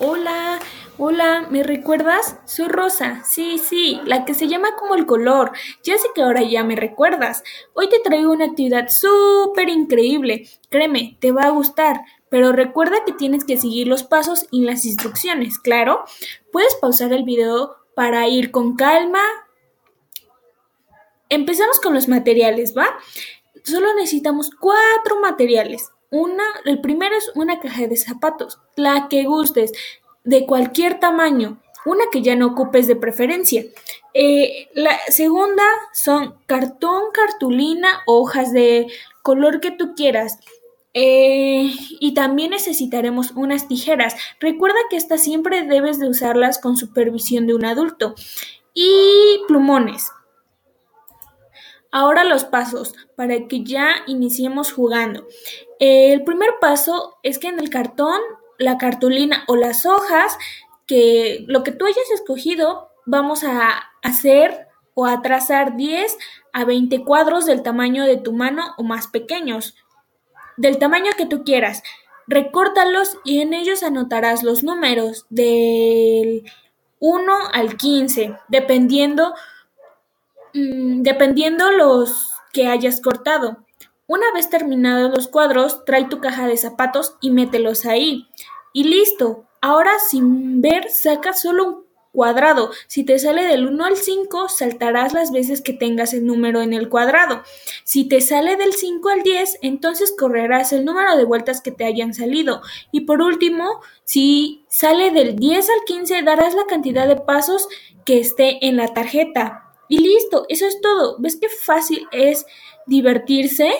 Hola, hola, ¿me recuerdas? Soy Rosa. Sí, sí, la que se llama como el color. Ya sé que ahora ya me recuerdas. Hoy te traigo una actividad súper increíble. Créeme, te va a gustar. Pero recuerda que tienes que seguir los pasos y las instrucciones, ¿claro? Puedes pausar el video para ir con calma. Empezamos con los materiales, ¿va? Solo necesitamos cuatro materiales. Una, el primero es una caja de zapatos, la que gustes, de cualquier tamaño, una que ya no ocupes de preferencia. Eh, la segunda son cartón, cartulina, hojas de color que tú quieras. Eh, y también necesitaremos unas tijeras. Recuerda que estas siempre debes de usarlas con supervisión de un adulto. Y plumones. Ahora los pasos para que ya iniciemos jugando. El primer paso es que en el cartón, la cartulina o las hojas, que lo que tú hayas escogido, vamos a hacer o a trazar 10 a 20 cuadros del tamaño de tu mano o más pequeños, del tamaño que tú quieras. Recórtalos y en ellos anotarás los números del 1 al 15, dependiendo dependiendo los que hayas cortado. Una vez terminados los cuadros, trae tu caja de zapatos y mételos ahí. Y listo. Ahora sin ver, saca solo un cuadrado. Si te sale del 1 al 5, saltarás las veces que tengas el número en el cuadrado. Si te sale del 5 al 10, entonces correrás el número de vueltas que te hayan salido. Y por último, si sale del 10 al 15, darás la cantidad de pasos que esté en la tarjeta. Y listo, eso es todo. ¿Ves qué fácil es divertirse?